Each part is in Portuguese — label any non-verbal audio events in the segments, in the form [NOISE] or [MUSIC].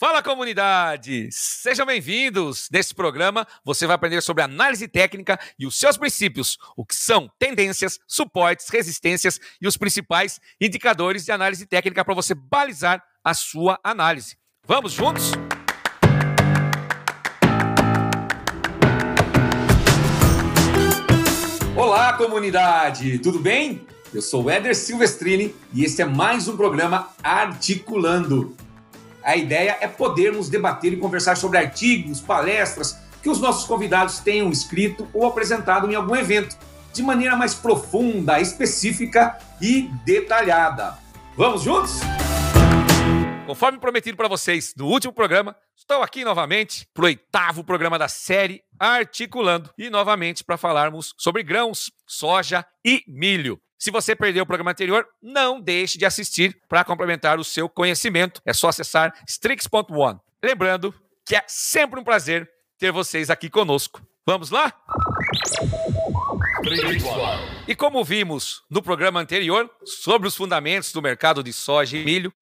Fala comunidade! Sejam bem-vindos! Nesse programa você vai aprender sobre análise técnica e os seus princípios, o que são tendências, suportes, resistências e os principais indicadores de análise técnica para você balizar a sua análise. Vamos juntos? Olá, comunidade! Tudo bem? Eu sou Éder Silvestrini e este é mais um programa Articulando a ideia é podermos debater e conversar sobre artigos, palestras que os nossos convidados tenham escrito ou apresentado em algum evento, de maneira mais profunda, específica e detalhada. Vamos juntos? Conforme prometido para vocês no último programa, estou aqui novamente para o oitavo programa da série Articulando e novamente para falarmos sobre grãos, soja e milho. Se você perdeu o programa anterior, não deixe de assistir para complementar o seu conhecimento. É só acessar strix.one. Lembrando que é sempre um prazer ter vocês aqui conosco. Vamos lá? E como vimos no programa anterior sobre os fundamentos do mercado de soja e milho,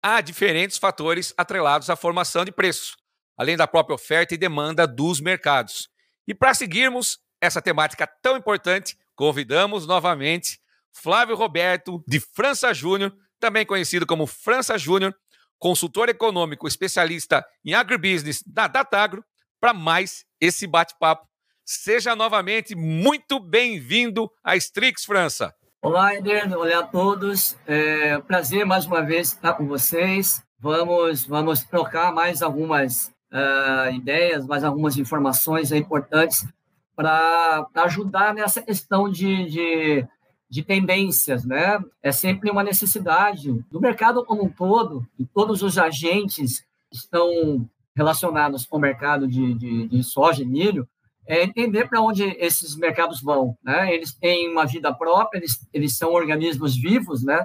há diferentes fatores atrelados à formação de preço, além da própria oferta e demanda dos mercados. E para seguirmos essa temática tão importante, convidamos novamente Flávio Roberto de França Júnior, também conhecido como França Júnior, consultor econômico especialista em agribusiness da Datagro, para mais esse bate-papo. Seja novamente muito bem-vindo a Strix França. Olá, Eder, olá a todos. É um prazer mais uma vez estar com vocês. Vamos, vamos trocar mais algumas uh, ideias, mais algumas informações importantes para ajudar nessa questão de, de de tendências, né? É sempre uma necessidade do mercado como um todo, e todos os agentes estão relacionados com o mercado de, de, de soja e milho, é entender para onde esses mercados vão, né? Eles têm uma vida própria, eles, eles são organismos vivos, né?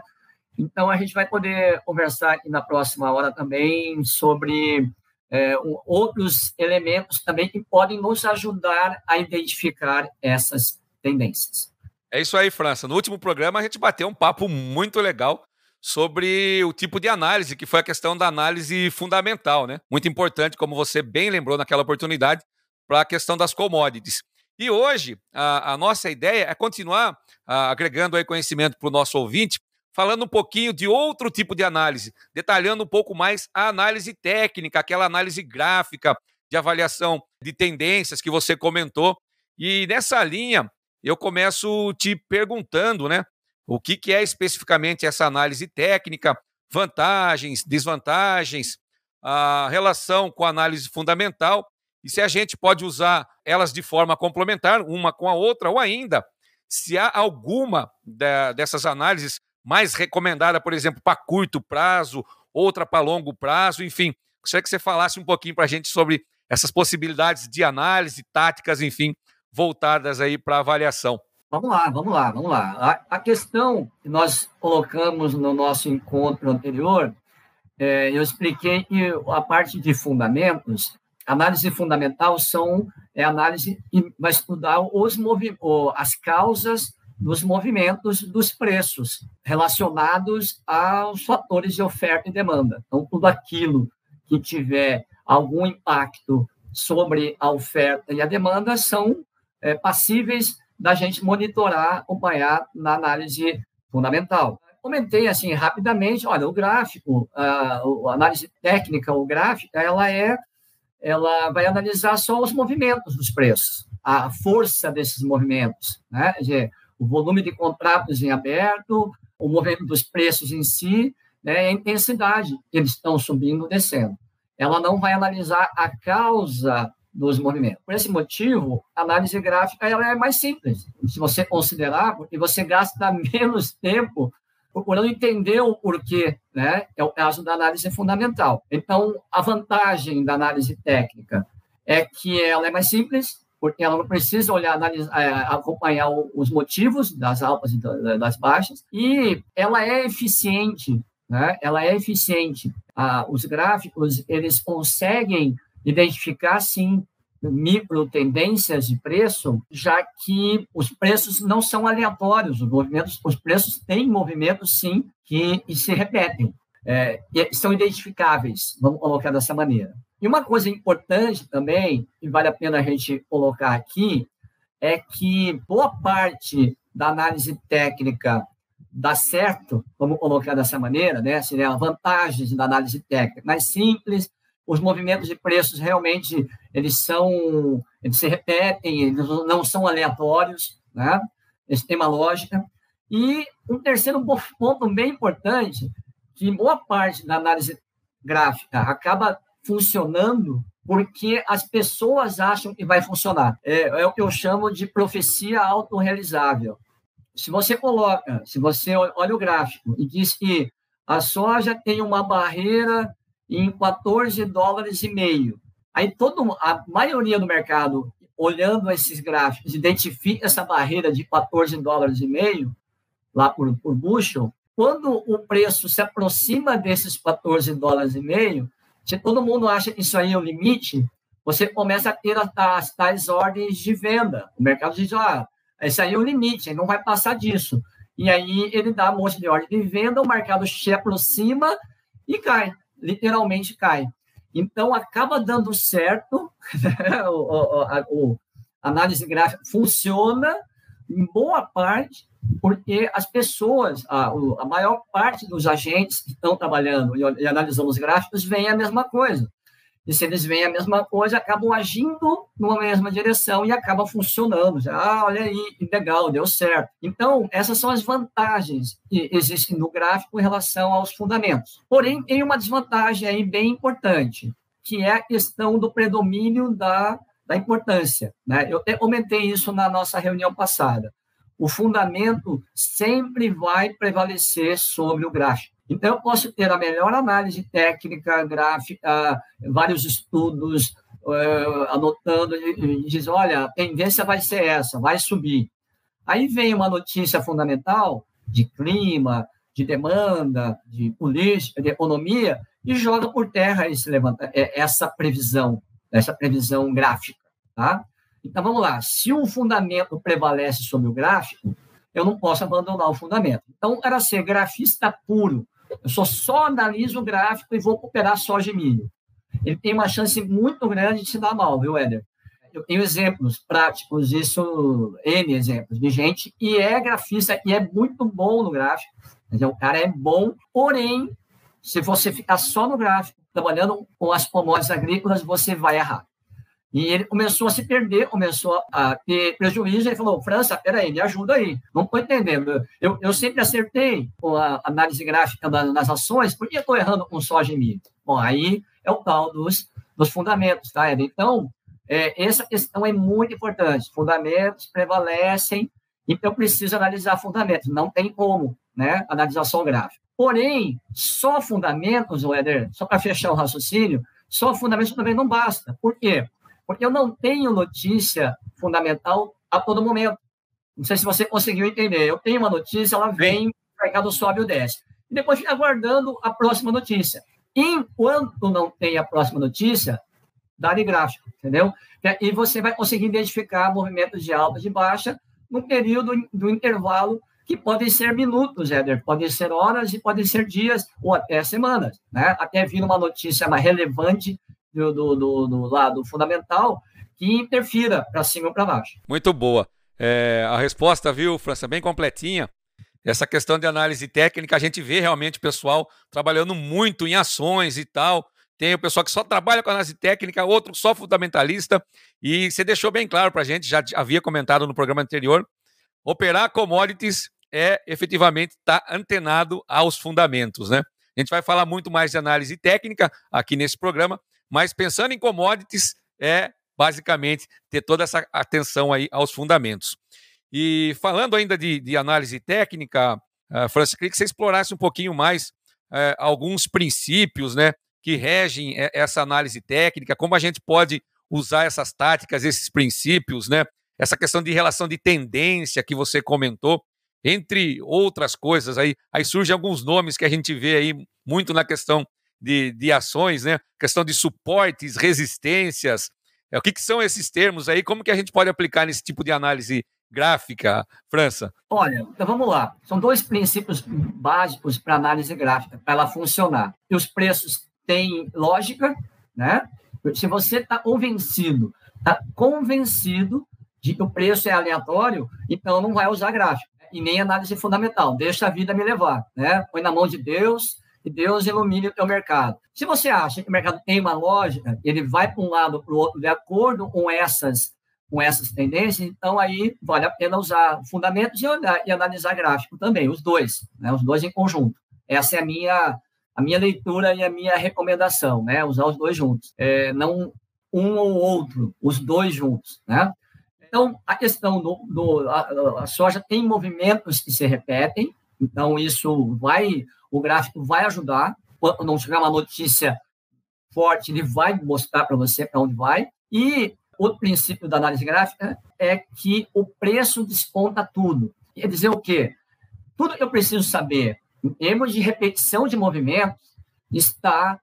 Então, a gente vai poder conversar aqui na próxima hora também sobre é, outros elementos também que podem nos ajudar a identificar essas tendências. É isso aí, França. No último programa a gente bateu um papo muito legal sobre o tipo de análise, que foi a questão da análise fundamental, né? Muito importante, como você bem lembrou naquela oportunidade, para a questão das commodities. E hoje, a, a nossa ideia é continuar a, agregando aí conhecimento para o nosso ouvinte, falando um pouquinho de outro tipo de análise, detalhando um pouco mais a análise técnica, aquela análise gráfica de avaliação de tendências que você comentou. E nessa linha, eu começo te perguntando, né? O que, que é especificamente essa análise técnica, vantagens, desvantagens, a relação com a análise fundamental e se a gente pode usar elas de forma complementar, uma com a outra, ou ainda se há alguma dessas análises mais recomendada, por exemplo, para curto prazo, outra para longo prazo, enfim. Gostaria que você falasse um pouquinho para a gente sobre essas possibilidades de análise, táticas, enfim, voltadas aí para avaliação. Vamos lá, vamos lá, vamos lá. A, a, questão que nós colocamos no nosso encontro anterior, é, eu expliquei que a parte de fundamentos, análise fundamental são é análise vai estudar os as causas dos movimentos dos preços relacionados aos fatores de oferta e demanda. Então, tudo aquilo que tiver algum impacto sobre a oferta e a demanda são é, passíveis da gente monitorar, acompanhar na análise fundamental. Comentei assim rapidamente, olha, o gráfico, a, a análise técnica ou gráfica, ela é, ela vai analisar só os movimentos dos preços, a força desses movimentos, né? Dizer, o volume de contratos em aberto, o movimento dos preços em si, né? a intensidade que eles estão subindo descendo. Ela não vai analisar a causa dos movimentos. Por esse motivo, a análise gráfica ela é mais simples, se você considerar, porque você gasta [LAUGHS] menos tempo procurando entender o porquê, né? É o caso da análise fundamental. Então, a vantagem da análise técnica é que ela é mais simples, porque ela não precisa olhar, analisar, é, acompanhar os motivos das altas e das baixas, e ela é eficiente, né? Ela é eficiente. Ah, os gráficos, eles conseguem identificar, sim, micro tendências de preço, já que os preços não são aleatórios, os movimentos, os preços têm movimentos sim que se repetem. é, são identificáveis, vamos colocar dessa maneira. E uma coisa importante também, e vale a pena a gente colocar aqui, é que boa parte da análise técnica dá certo, vamos colocar dessa maneira, né? Seria vantagens da análise técnica, mais simples, os movimentos de preços realmente eles são, eles se repetem, eles não são aleatórios, né? Eles têm uma lógica. E um terceiro ponto bem importante, que boa parte da análise gráfica acaba funcionando porque as pessoas acham que vai funcionar. É, é o que eu chamo de profecia autorrealizável. Se você coloca, se você olha o gráfico e diz que a soja tem uma barreira em 14 dólares e meio, aí todo, a maioria do mercado, olhando esses gráficos, identifica essa barreira de 14 dólares e meio, lá por, por bushel, quando o preço se aproxima desses 14 dólares e meio, se todo mundo acha que isso aí é o limite, você começa a ter as tais ordens de venda. O mercado diz, ah, esse aí é o limite, não vai passar disso. E aí ele dá um monte de ordem de venda, o mercado se aproxima e cai, literalmente cai. Então, acaba dando certo, [LAUGHS] o, o, a, o, análise gráfica funciona em boa parte, porque as pessoas, a, a maior parte dos agentes que estão trabalhando e, e analisando os gráficos, veem a mesma coisa. E se eles veem a mesma coisa, acabam agindo numa mesma direção e acaba funcionando. Ah, olha aí, legal, deu certo. Então, essas são as vantagens que existem no gráfico em relação aos fundamentos. Porém, tem uma desvantagem aí bem importante, que é a questão do predomínio da, da importância. Né? Eu até comentei isso na nossa reunião passada. O fundamento sempre vai prevalecer sobre o gráfico. Então, eu posso ter a melhor análise técnica, gráfica, vários estudos, uh, anotando, e diz, olha, a tendência vai ser essa, vai subir. Aí vem uma notícia fundamental de clima, de demanda, de política, de economia, e joga por terra esse levanta, é, essa previsão, essa previsão gráfica. Tá? Então, vamos lá. Se o fundamento prevalece sobre o gráfico, eu não posso abandonar o fundamento. Então, era ser grafista puro, eu só, só analiso o gráfico e vou operar soja e milho. Ele tem uma chance muito grande de se dar mal, viu, Éder? Eu tenho exemplos práticos, isso, N exemplos, de gente que é grafista e é muito bom no gráfico. Então, o cara é bom, porém, se você ficar só no gráfico, trabalhando com as commodities agrícolas, você vai errar. E ele começou a se perder, começou a ter prejuízo. Ele falou: França, peraí, me ajuda aí. Não estou entendendo. Eu, eu sempre acertei a análise gráfica das ações, por que estou errando com soja e milho? Bom, aí é o tal dos, dos fundamentos, tá, Ed? Então, é, essa questão é muito importante. Fundamentos prevalecem, então precisa analisar fundamentos. Não tem como, né? Analisar só o gráfico. Porém, só fundamentos, Éder, só para fechar o raciocínio, só fundamentos também não basta. Por quê? Porque eu não tenho notícia fundamental a todo momento. Não sei se você conseguiu entender. Eu tenho uma notícia, ela vem, o mercado sobe ou desce. E depois fica aguardando a próxima notícia. Enquanto não tem a próxima notícia, dá de gráfico, entendeu? E você vai conseguir identificar movimentos de alta e de baixa no período do intervalo que podem ser minutos, Éder, podem ser horas e podem ser dias ou até semanas, né? Até vir uma notícia mais relevante do, do, do, do lado fundamental que interfira para cima ou para baixo. Muito boa. É, a resposta, viu, França, bem completinha. Essa questão de análise técnica, a gente vê realmente o pessoal trabalhando muito em ações e tal. Tem o pessoal que só trabalha com análise técnica, outro só fundamentalista. E você deixou bem claro para a gente, já havia comentado no programa anterior, operar commodities é efetivamente estar tá antenado aos fundamentos, né? A gente vai falar muito mais de análise técnica aqui nesse programa, mas pensando em commodities, é basicamente ter toda essa atenção aí aos fundamentos. E falando ainda de, de análise técnica, uh, Francis, queria que você explorasse um pouquinho mais uh, alguns princípios né, que regem essa análise técnica, como a gente pode usar essas táticas, esses princípios, né? Essa questão de relação de tendência que você comentou, entre outras coisas aí, aí surgem alguns nomes que a gente vê aí muito na questão de, de ações, né? Questão de suportes, resistências. É, o que, que são esses termos aí? Como que a gente pode aplicar nesse tipo de análise gráfica, França? Olha, então vamos lá. São dois princípios básicos para análise gráfica, para ela funcionar. E os preços têm lógica, né? Se você está convencido, está convencido de que o preço é aleatório, então não vai usar gráfico né? e nem análise fundamental. Deixa a vida me levar, né? Põe na mão de Deus e Deus ilumine o mercado. Se você acha que o mercado tem uma lógica, ele vai para um lado para o outro de acordo com essas com essas tendências, então aí vale a pena usar fundamentos e, e analisar gráfico também, os dois, né? Os dois em conjunto. Essa é a minha a minha leitura e a minha recomendação, né? Usar os dois juntos, é, não um ou outro, os dois juntos, né? Então, a questão do, do a, a, soja tem movimentos que se repetem, então isso vai, o gráfico vai ajudar. Quando não chegar uma notícia forte, ele vai mostrar para você para onde vai. E o princípio da análise gráfica é que o preço desconta tudo. Quer dizer o quê? Tudo que eu preciso saber em termos de repetição de movimentos está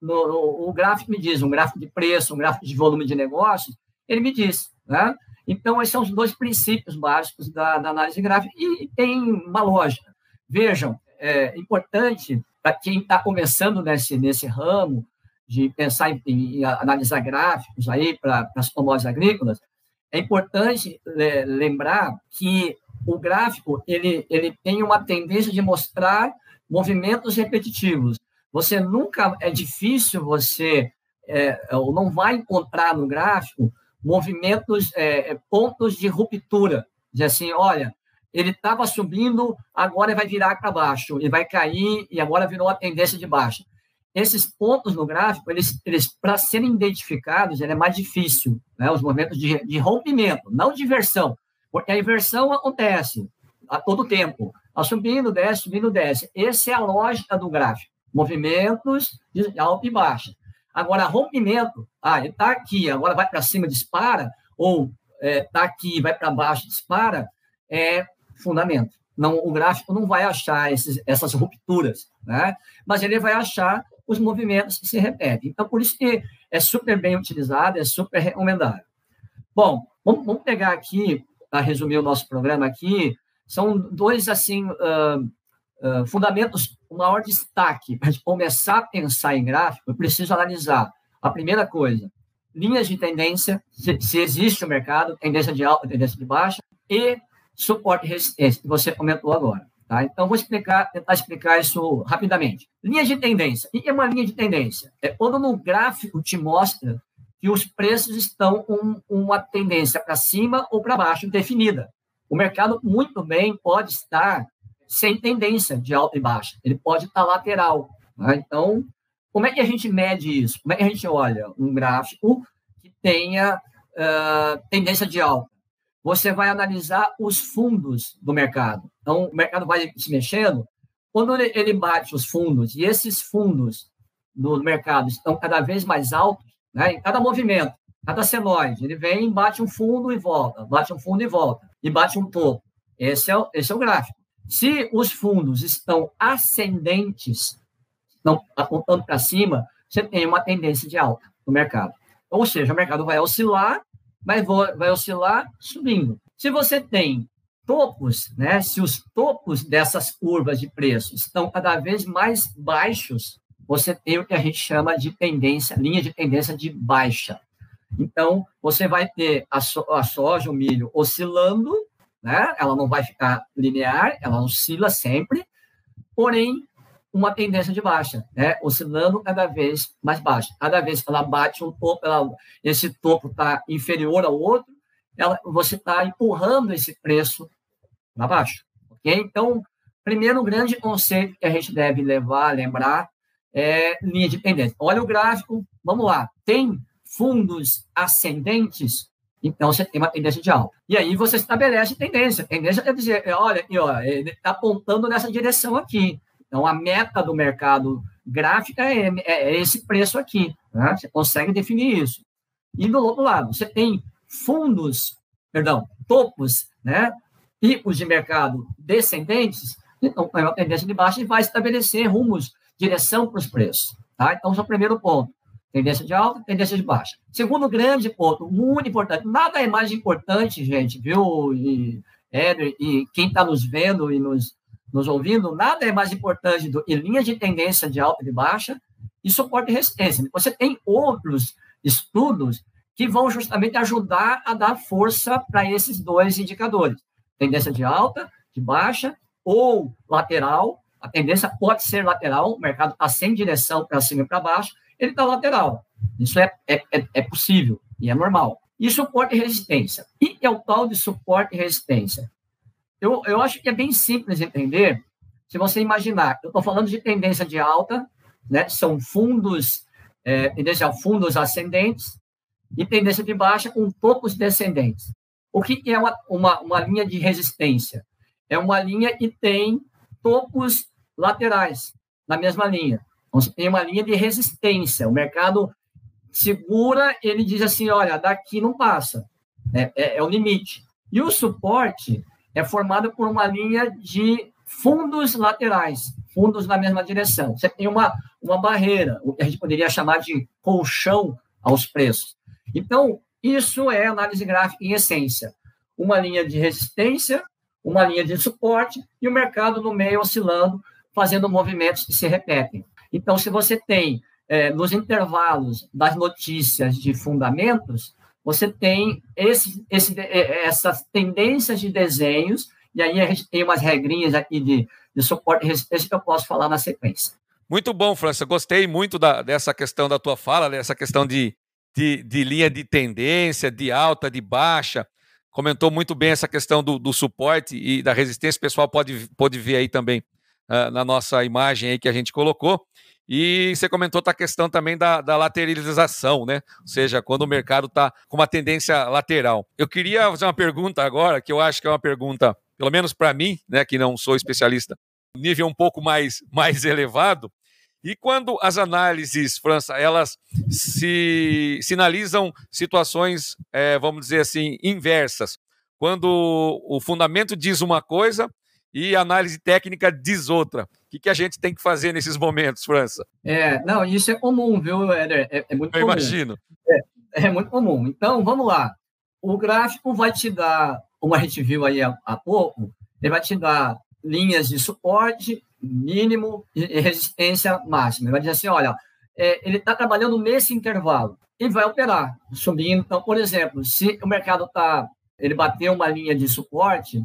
no, no, o gráfico me diz, um gráfico de preço, um gráfico de volume de negócios, ele me diz, né? Então, esses são os dois princípios básicos da, da análise gráfica e tem uma lógica. Vejam, é importante para quem está começando nesse, nesse ramo de pensar em, em analisar gráficos aí para as commodities agrícolas, é importante lembrar que o gráfico ele, ele tem uma tendência de mostrar movimentos repetitivos. Você nunca é difícil você é, ou não vai encontrar no gráfico movimentos, é, é, pontos de ruptura. Dizer assim, olha, ele estava subindo, agora vai virar para baixo, ele vai cair e agora virou a tendência de baixa. Esses pontos no gráfico, eles, eles para serem identificados, é mais difícil, né? os movimentos de, de rompimento, não de inversão, porque a inversão acontece a todo tempo, está subindo, desce, subindo, desce. Essa é a lógica do gráfico, movimentos de alta e baixa. Agora, rompimento, ah, ele está aqui, agora vai para cima, dispara, ou está é, tá aqui, vai para baixo, dispara, é fundamento. Não, o gráfico não vai achar esses, essas rupturas, né? mas ele vai achar os movimentos que se repetem. Então, por isso que é super bem utilizado, é super recomendável. Bom, vamos, vamos pegar aqui, para resumir o nosso programa aqui, são dois, assim, uh, uh, fundamentos o maior destaque para começar a pensar em gráfico, eu preciso analisar a primeira coisa, linhas de tendência, se, se existe o mercado, tendência de alta, tendência de baixa, e suporte e resistência, que você comentou agora. Tá? Então, vou explicar, tentar explicar isso rapidamente. Linha de tendência. O que é uma linha de tendência? É quando no gráfico te mostra que os preços estão com uma tendência para cima ou para baixo definida. O mercado muito bem pode estar sem tendência de alta e baixa. Ele pode estar lateral. Né? Então, como é que a gente mede isso? Como é que a gente olha um gráfico que tenha uh, tendência de alta? Você vai analisar os fundos do mercado. Então, o mercado vai se mexendo. Quando ele bate os fundos, e esses fundos do mercado estão cada vez mais altos, né? em cada movimento, cada senoide, ele vem, bate um fundo e volta, bate um fundo e volta, e bate um topo. Esse é, o, esse é o gráfico. Se os fundos estão ascendentes, não apontando para cima, você tem uma tendência de alta no mercado. Ou seja, o mercado vai oscilar, mas vai oscilar subindo. Se você tem topos, né? Se os topos dessas curvas de preço estão cada vez mais baixos, você tem o que a gente chama de tendência, linha de tendência de baixa. Então, você vai ter a, so a soja, o milho oscilando né? Ela não vai ficar linear, ela oscila sempre, porém uma tendência de baixa, né? Oscilando cada vez mais baixa. Cada vez que ela bate um topo, ela, esse topo está inferior ao outro, ela, você está empurrando esse preço para baixo, ok? Então, primeiro grande conceito que a gente deve levar, lembrar, é linha de tendência. Olha o gráfico, vamos lá. Tem fundos ascendentes então, você tem uma tendência de alta. E aí você estabelece tendência. Tendência quer dizer, é, olha, ó, ele está apontando nessa direção aqui. Então, a meta do mercado gráfica é, é, é esse preço aqui. Né? Você consegue definir isso. E do outro lado, você tem fundos, perdão, topos, né? picos de mercado descendentes, então, é uma tendência de baixa e vai estabelecer rumos, direção para os preços. Tá? Então, esse é o primeiro ponto. Tendência de alta, tendência de baixa. Segundo grande ponto, muito importante. Nada é mais importante, gente, viu, e, Éder, e quem está nos vendo e nos, nos ouvindo, nada é mais importante do que linha de tendência de alta e de baixa e suporte e resistência. Você tem outros estudos que vão justamente ajudar a dar força para esses dois indicadores. Tendência de alta, de baixa ou lateral. A tendência pode ser lateral, o mercado está sem direção para cima e para baixo, ele está lateral. Isso é, é, é, é possível e é normal. E suporte e resistência. E é o tal de suporte e resistência? Eu, eu acho que é bem simples entender. Se você imaginar, eu estou falando de tendência de alta, né? São fundos, é, tendência fundos ascendentes e tendência de baixa com topos descendentes. O que é uma, uma, uma linha de resistência? É uma linha que tem topos laterais na mesma linha. Então, você tem uma linha de resistência. O mercado segura, ele diz assim: olha, daqui não passa. É, é, é o limite. E o suporte é formado por uma linha de fundos laterais, fundos na mesma direção. Você tem uma, uma barreira, o que a gente poderia chamar de colchão aos preços. Então, isso é análise gráfica em essência. Uma linha de resistência, uma linha de suporte e o mercado no meio oscilando, fazendo movimentos que se repetem. Então, se você tem é, nos intervalos das notícias de fundamentos, você tem esse, esse, é, essas tendências de desenhos, e aí a gente tem umas regrinhas aqui de, de suporte e resistência que eu posso falar na sequência. Muito bom, França. Gostei muito da, dessa questão da tua fala, dessa questão de, de, de, linha de tendência, de alta, de baixa. Comentou muito bem essa questão do, do suporte e da resistência. O pessoal pode, pode ver aí também uh, na nossa imagem aí que a gente colocou. E você comentou a questão também da, da, lateralização, né? Ou seja, quando o mercado está com uma tendência lateral. Eu queria fazer uma pergunta agora, que eu acho que é uma pergunta, pelo menos para mim, né, que não sou especialista, nível um pouco mais, [LAUGHS] mais elevado. E quando as análises, França, elas se sinalizam situações, é, vamos dizer assim, inversas. Quando o fundamento diz uma coisa e análise técnica diz outra. O que, que a gente tem que fazer nesses momentos, França? É, não, isso é comum, viu, Éder? É, é muito Eu comum. imagino. É, é, muito comum. Então, vamos lá. O gráfico vai te dar, como a gente viu aí há, há pouco, ele vai te dar linhas de suporte mínimo e resistência máxima. Ele vai dizer assim, olha, é, ele está trabalhando nesse intervalo e vai operar, subindo. Então, por exemplo, se o mercado está, ele bateu uma linha de suporte,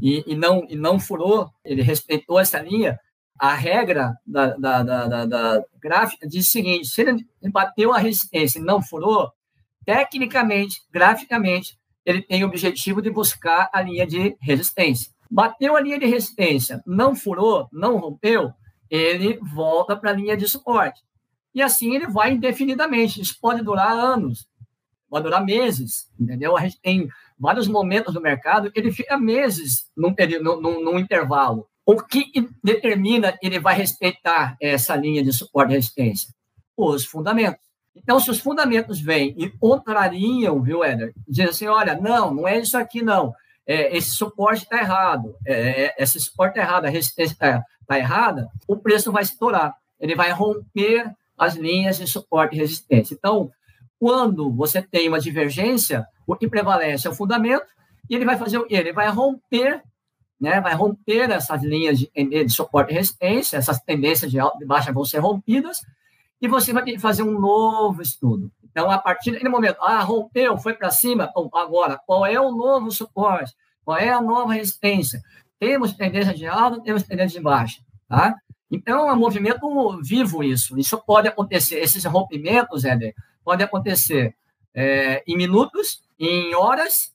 e, e, não, e não furou, ele respeitou essa linha, a regra da, da, da, da gráfica diz o seguinte: se ele bateu a resistência e não furou, tecnicamente, graficamente, ele tem o objetivo de buscar a linha de resistência. Bateu a linha de resistência, não furou, não rompeu, ele volta para a linha de suporte. E assim ele vai indefinidamente. Isso pode durar anos, pode durar meses, entendeu? A gente tem vários momentos do mercado, ele fica meses num, num, num intervalo. O que determina ele vai respeitar essa linha de suporte e resistência? Os fundamentos. Então, se os fundamentos vêm e contrariam, viu, Éder? Dizem assim, olha, não, não é isso aqui, não. É, esse suporte está errado, é, é, esse suporte está errado, a resistência está tá errada, o preço vai estourar. Ele vai romper as linhas de suporte e resistência. Então, quando você tem uma divergência, o que prevalece é o fundamento, e ele vai fazer o quê? Ele vai romper, né? vai romper essas linhas de, de suporte e resistência, essas tendências de alta e baixa vão ser rompidas, e você vai ter que fazer um novo estudo. Então, a partir daquele momento, ah, rompeu, foi para cima, bom, agora, qual é o novo suporte? Qual é a nova resistência? Temos tendência de alta, temos tendência de baixa, tá? Então, é um movimento vivo isso. Isso pode acontecer, esses rompimentos, Éder, pode acontecer é, em minutos, em horas,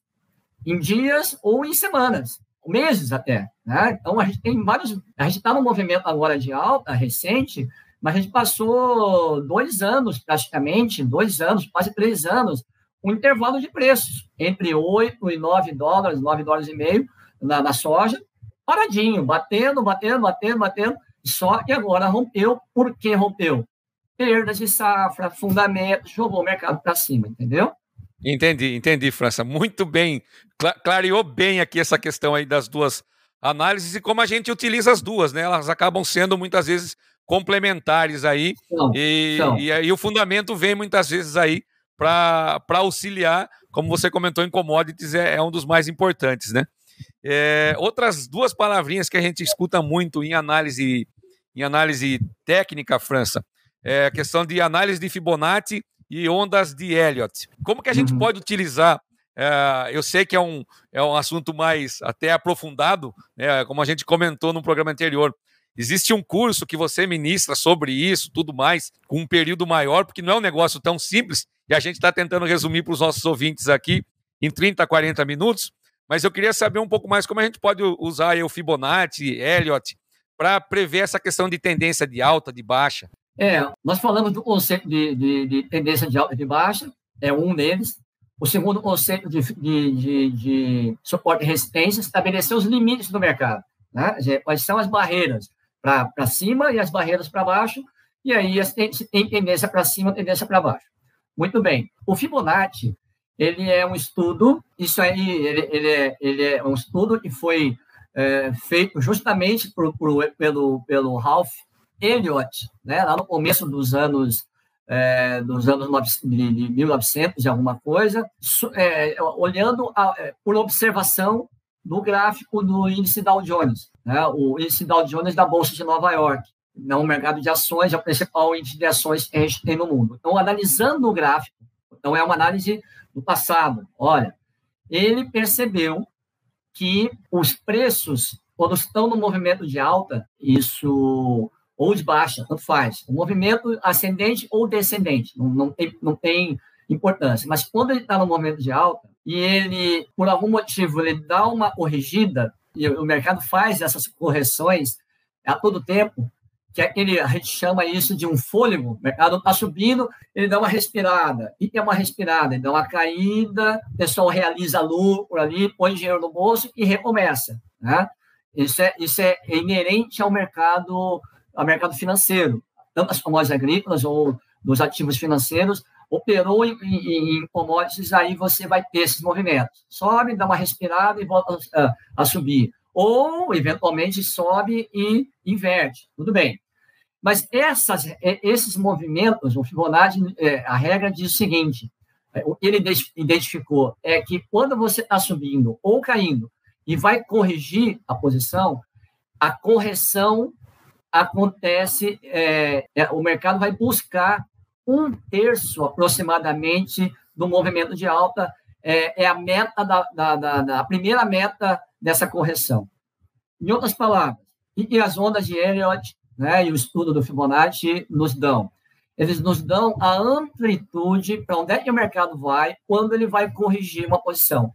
em dias ou em semanas, meses até. Né? Então, a gente tem vários. A gente está no movimento agora de alta, recente, mas a gente passou dois anos, praticamente, dois anos, quase três anos, um intervalo de preços entre 8 e 9 dólares, 9 dólares e meio na, na soja, paradinho, batendo, batendo, batendo, batendo, só que agora rompeu. Por que rompeu? perdas de safra, fundamentos, jogou o mercado para cima, entendeu? Entendi, entendi, França. Muito bem. Clareou bem aqui essa questão aí das duas análises e como a gente utiliza as duas, né? Elas acabam sendo muitas vezes complementares aí. Não, e, não. e aí o fundamento vem muitas vezes aí para auxiliar, como você comentou em commodities, é, é um dos mais importantes, né? É, outras duas palavrinhas que a gente escuta muito em análise, em análise técnica, França, é a questão de análise de Fibonacci e ondas de Elliott. Como que a gente uhum. pode utilizar? É, eu sei que é um, é um assunto mais até aprofundado, né, como a gente comentou no programa anterior. Existe um curso que você ministra sobre isso, tudo mais, com um período maior, porque não é um negócio tão simples, e a gente está tentando resumir para os nossos ouvintes aqui em 30, 40 minutos. Mas eu queria saber um pouco mais como a gente pode usar o Fibonacci, Elliott, para prever essa questão de tendência de alta, de baixa. É, nós falamos do conceito de, de, de tendência de alta e de baixa, é um deles. O segundo conceito de, de, de, suporte e resistência estabelecer os limites do mercado. Né? Quais são as barreiras para cima e as barreiras para baixo, e aí tem, tem tendência para cima, tendência para baixo. Muito bem. O Fibonacci, ele é um estudo, isso aí, ele, ele, é, ele é um estudo que foi é, feito justamente por, por, pelo, pelo Ralph Elliott, né, lá no começo dos anos é, dos anos de, de 1900 e alguma coisa, é, olhando a, é, por observação do gráfico do índice Dow Jones, né, o índice Dow Jones da Bolsa de Nova York. Não, o mercado de ações é o principal índice de ações que a gente tem no mundo. Então, analisando o gráfico, então é uma análise do passado. Olha, ele percebeu que os preços, quando estão no movimento de alta, isso ou de baixa, tanto faz. O movimento ascendente ou descendente, não, não, tem, não tem importância. Mas quando ele está no movimento de alta e ele, por algum motivo, ele dá uma corrigida, e o mercado faz essas correções a todo tempo, que é aquele, a gente chama isso de um fôlego, o mercado está subindo, ele dá uma respirada, e tem uma respirada, ele dá uma caída, o pessoal realiza lucro ali, põe dinheiro no bolso e recomeça. Né? Isso, é, isso é inerente ao mercado, ao mercado financeiro, tanto das commodities agrícolas ou dos ativos financeiros, operou em, em, em, commodities, aí você vai ter esses movimentos. Sobe, dá uma respirada e volta a, a subir ou eventualmente sobe e inverte. Tudo bem. Mas essas, é, esses movimentos, o Fibonacci, é, a regra diz o seguinte: é, o que ele identificou é que quando você está subindo ou caindo e vai corrigir a posição, a correção acontece, é, o mercado vai buscar um terço aproximadamente do movimento de alta, é, é a meta da, da, da, da primeira meta dessa correção. Em outras palavras, que as ondas de Elliott né, e o estudo do Fibonacci nos dão? Eles nos dão a amplitude para onde é que o mercado vai quando ele vai corrigir uma posição.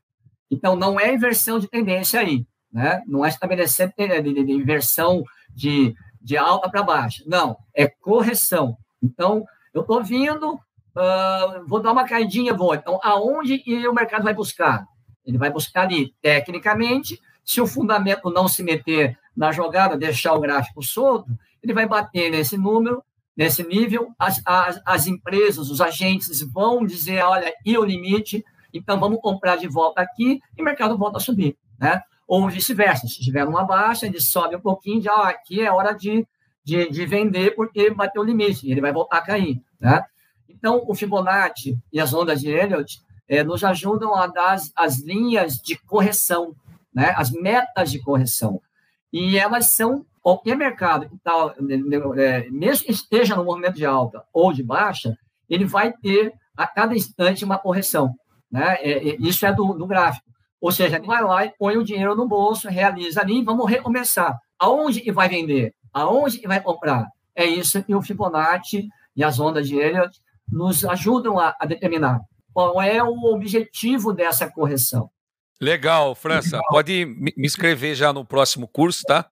Então, não é inversão de tendência aí, né? não é estabelecer de, de, de inversão de, de alta para baixa. Não, é correção. Então, eu estou vindo, uh, vou dar uma caidinha, vou. Então, aonde o mercado vai buscar? Ele vai buscar ali, tecnicamente, se o fundamento não se meter na jogada, deixar o gráfico solto, ele vai bater nesse número, nesse nível, as, as, as empresas, os agentes vão dizer, olha, e o limite, então vamos comprar de volta aqui e o mercado volta a subir, né? Ou vice-versa, se tiver uma baixa, ele sobe um pouquinho, já aqui é hora de, de, de vender porque bateu o limite, ele vai voltar a cair, né? Então, o Fibonacci e as ondas de Elliott é, nos ajudam a dar as, as linhas de correção, né? as metas de correção. E elas são, qualquer mercado que tá, é, mesmo que esteja no movimento de alta ou de baixa, ele vai ter a cada instante uma correção. Né? É, isso é do, do gráfico. Ou seja, ele vai lá e põe o dinheiro no bolso, realiza ali, vamos recomeçar. Aonde que vai vender? Aonde que vai comprar? É isso que o Fibonacci e as ondas de Elliott nos ajudam a, a determinar qual é o objetivo dessa correção. Legal, França. Legal. Pode me escrever já no próximo curso, tá?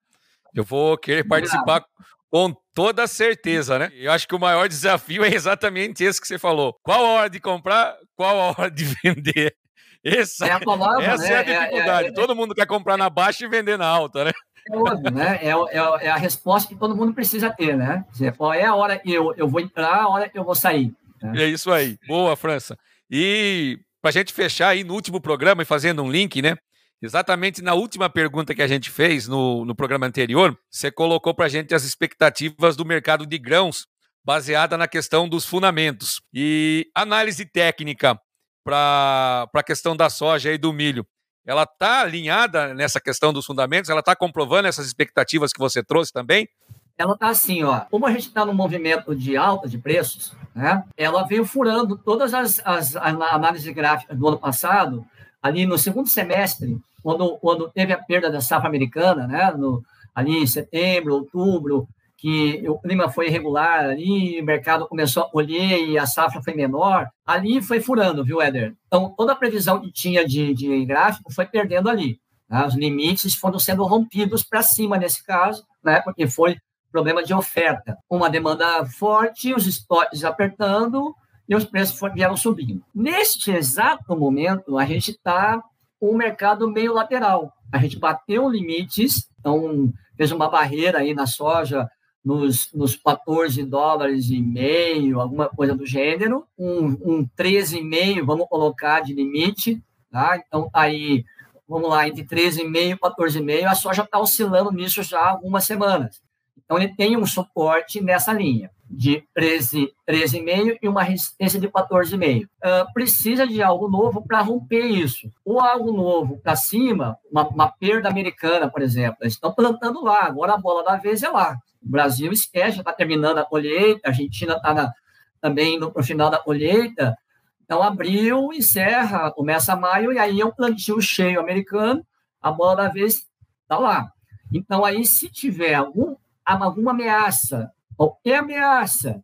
Eu vou querer participar com toda certeza, né? Eu acho que o maior desafio é exatamente esse que você falou. Qual a hora de comprar, qual a hora de [LAUGHS] vender? Essa é a, palavra, essa né? é a dificuldade. É, é, é, Todo mundo quer comprar na baixa e vender na alta, né? É óbvio, né? É, é, é, a resposta que todo mundo precisa ter, né? Qual é a hora que eu, eu vou entrar, a hora que eu vou sair. Né? É isso aí. Boa, França. E para a gente fechar aí no último programa e fazendo um link, né? Exatamente na última pergunta que a gente fez no, no programa anterior, você colocou para a gente as expectativas do mercado de grãos baseada na questão dos fundamentos. E análise técnica para a questão da soja e do milho, ela está alinhada nessa questão dos fundamentos? Ela está comprovando essas expectativas que você trouxe também? Ela está assim, ó. Como a gente está no movimento de alta de preços, né? Ela veio furando todas as, as análises gráficas do ano passado, ali no segundo semestre, quando, quando teve a perda da safra americana, né? No, ali em setembro, outubro, que o clima foi irregular ali, o mercado começou a colher e a safra foi menor, ali foi furando, viu, Éder? Então, toda a previsão que tinha de, de gráfico foi perdendo ali. Né? Os limites foram sendo rompidos para cima nesse caso, né? porque foi problema de oferta. Uma demanda forte, os estoques apertando e os preços vieram subindo. Neste exato momento, a gente está com o mercado meio lateral. A gente bateu limites, então fez uma barreira aí na soja nos, nos 14 dólares e meio, alguma coisa do gênero, um, um 13,5, vamos colocar de limite, tá? Então, aí, vamos lá, entre 13,5 e 14,5, a soja está oscilando nisso já há algumas semanas. Então, ele tem um suporte nessa linha de 13, 13,5 e uma resistência de 14,5. Uh, precisa de algo novo para romper isso. Ou algo novo para cima, uma, uma perda americana, por exemplo. Eles estão plantando lá, agora a bola da vez é lá. O Brasil esquece, está terminando a colheita, a Argentina está também no final da colheita. Então, abril, encerra, começa maio, e aí é um plantio cheio americano, a bola da vez está lá. Então, aí, se tiver algum, alguma ameaça, qualquer ameaça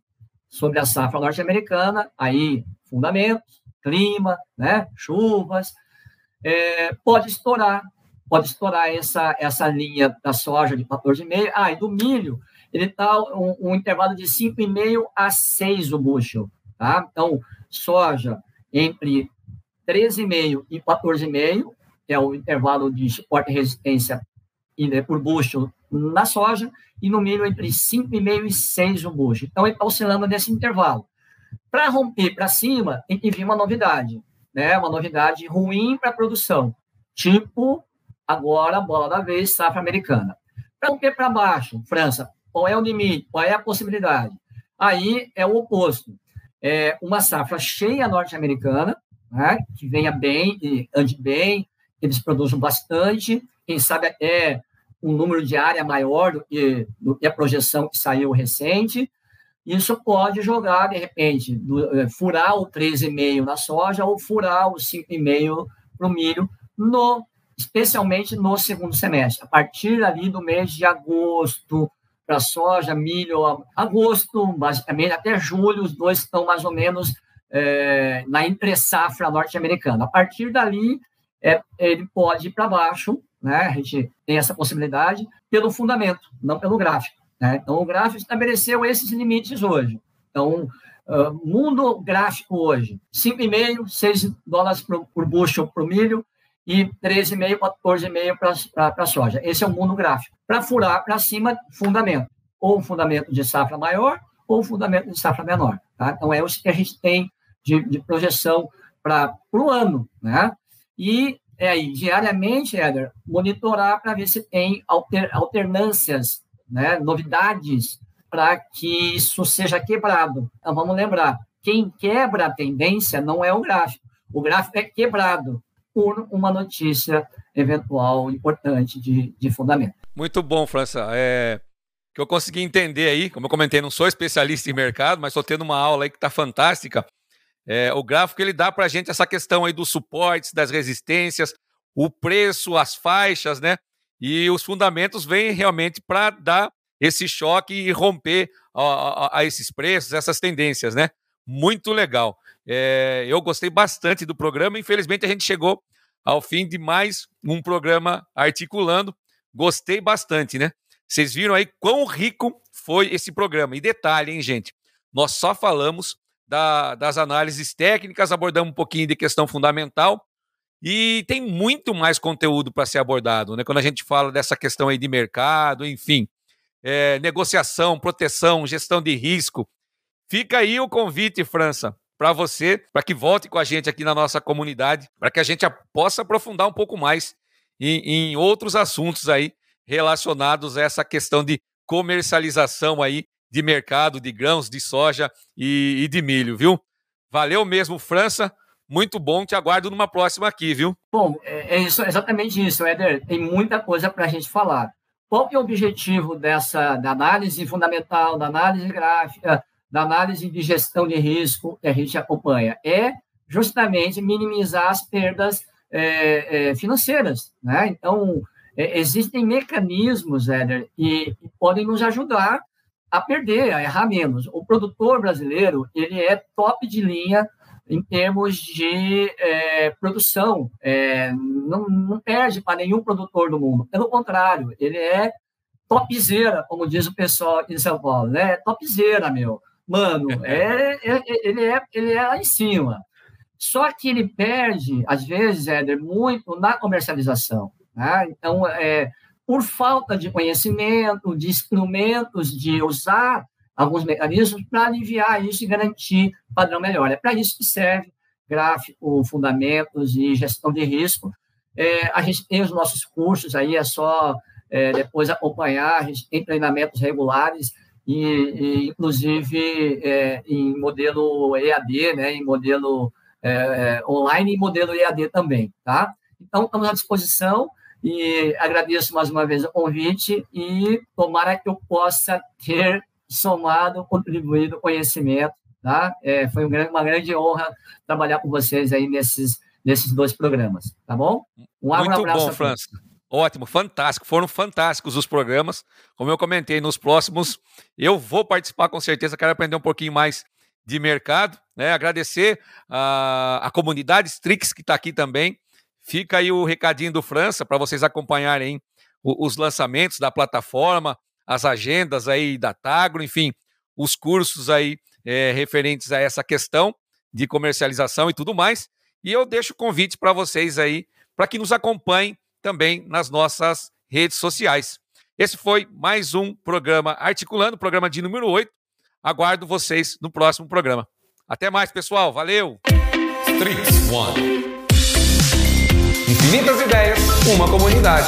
sobre a safra norte-americana, aí, fundamentos, clima, né, chuvas, é, pode estourar, pode estourar essa, essa linha da soja de 14,5. Ah, e do milho, ele está um, um, intervalo de 5,5 a 6 o bushel. Tá? Então, soja entre 13,5 e 14,5 é o intervalo de suporte e resistência né, por bushel na soja, e no milho entre 5,5 e 6 o bushel. Então, ele está oscilando nesse intervalo. Para romper para cima, tem que vir uma novidade, né? uma novidade ruim para a produção, tipo agora a bola da vez, safra americana. Para romper para baixo, França, qual é o limite? Qual é a possibilidade? Aí é o oposto. É uma safra cheia norte-americana, né, que venha bem, e ande bem, eles produzem bastante, quem sabe até um número de área maior do que, do que a projeção que saiu recente. Isso pode jogar, de repente, do, é, furar o 13,5 na soja ou furar o 5,5 para o milho, no, especialmente no segundo semestre. A partir ali do mês de agosto, para soja, milho, agosto, basicamente, até julho, os dois estão mais ou menos é, na entre-safra norte-americana. A partir dali, é, ele pode ir para baixo, né? a gente tem essa possibilidade, pelo fundamento, não pelo gráfico. Né? Então, o gráfico estabeleceu esses limites hoje. Então, uh, mundo gráfico hoje, 5,5, 6 dólares por, por bushel o milho, e 13,5, 14,5 para a soja. Esse é o mundo gráfico. Para furar para cima, fundamento. Ou fundamento de safra maior, ou fundamento de safra menor. Tá? Então, é o que a gente tem de, de projeção para o ano. Né? E é aí, diariamente, Éder, monitorar para ver se tem alter, alternâncias, né? novidades, para que isso seja quebrado. Então, vamos lembrar, quem quebra a tendência não é o gráfico. O gráfico é quebrado por uma notícia eventual importante de, de fundamento. Muito bom, França. É, que eu consegui entender aí, como eu comentei, não sou especialista em mercado, mas estou tendo uma aula aí que está fantástica. É, o gráfico ele dá para a gente essa questão aí dos suportes, das resistências, o preço, as faixas, né? E os fundamentos vêm realmente para dar esse choque e romper a, a, a, esses preços, essas tendências, né? Muito legal. É, eu gostei bastante do programa. Infelizmente, a gente chegou ao fim de mais um programa articulando. Gostei bastante, né? Vocês viram aí quão rico foi esse programa. E detalhe, hein, gente? Nós só falamos da, das análises técnicas, abordamos um pouquinho de questão fundamental. E tem muito mais conteúdo para ser abordado, né? Quando a gente fala dessa questão aí de mercado, enfim, é, negociação, proteção, gestão de risco. Fica aí o convite, França, para você, para que volte com a gente aqui na nossa comunidade, para que a gente possa aprofundar um pouco mais em, em outros assuntos aí relacionados a essa questão de comercialização aí de mercado de grãos, de soja e, e de milho, viu? Valeu mesmo, França. Muito bom, te aguardo numa próxima aqui, viu? Bom, é, é isso, exatamente isso, Éder. Tem muita coisa para a gente falar. Qual é o objetivo dessa da análise fundamental, da análise gráfica, da análise de gestão de risco que a gente acompanha? É justamente minimizar as perdas é, é, financeiras. Né? Então, é, existem mecanismos, Éder, que podem nos ajudar a perder, a errar menos. O produtor brasileiro, ele é top de linha em termos de é, produção, é, não, não, perde para nenhum produtor do mundo. Pelo contrário, ele é topzera, como diz o pessoal em São Paulo, né? Topzera, meu. Mano, [LAUGHS] é, é, ele, é, ele é lá em cima. Só que ele perde, às vezes, Éder, muito na comercialização. Né? Então, é, por falta de conhecimento, de instrumentos, de usar alguns mecanismos para aliviar isso e garantir padrão melhor. É para isso que serve gráfico, fundamentos e gestão de risco. É, a gente tem os nossos cursos aí, é só é, depois acompanhar, a gente tem treinamentos regulares, e, e inclusive é, em modelo EAD, né, em modelo é, é, online e modelo EAD também, tá? Então, estamos à disposição e agradeço mais uma vez o convite e tomara que eu possa ter somado, contribuído conhecimento, tá? É, foi uma grande honra trabalhar com vocês aí nesses, nesses dois programas, tá bom? Um Muito abraço. Bom, França. Ótimo, fantástico. Foram fantásticos os programas. Como eu comentei, nos próximos eu vou participar com certeza. Quero aprender um pouquinho mais de mercado, né? Agradecer a, a comunidade Strix que está aqui também. Fica aí o recadinho do França para vocês acompanharem os lançamentos da plataforma, as agendas aí da Tagro, enfim, os cursos aí é, referentes a essa questão de comercialização e tudo mais. E eu deixo o convite para vocês aí, para que nos acompanhem também nas nossas redes sociais. Esse foi mais um programa Articulando, programa de número 8. Aguardo vocês no próximo programa. Até mais, pessoal. Valeu! One. Infinitas ideias, uma comunidade.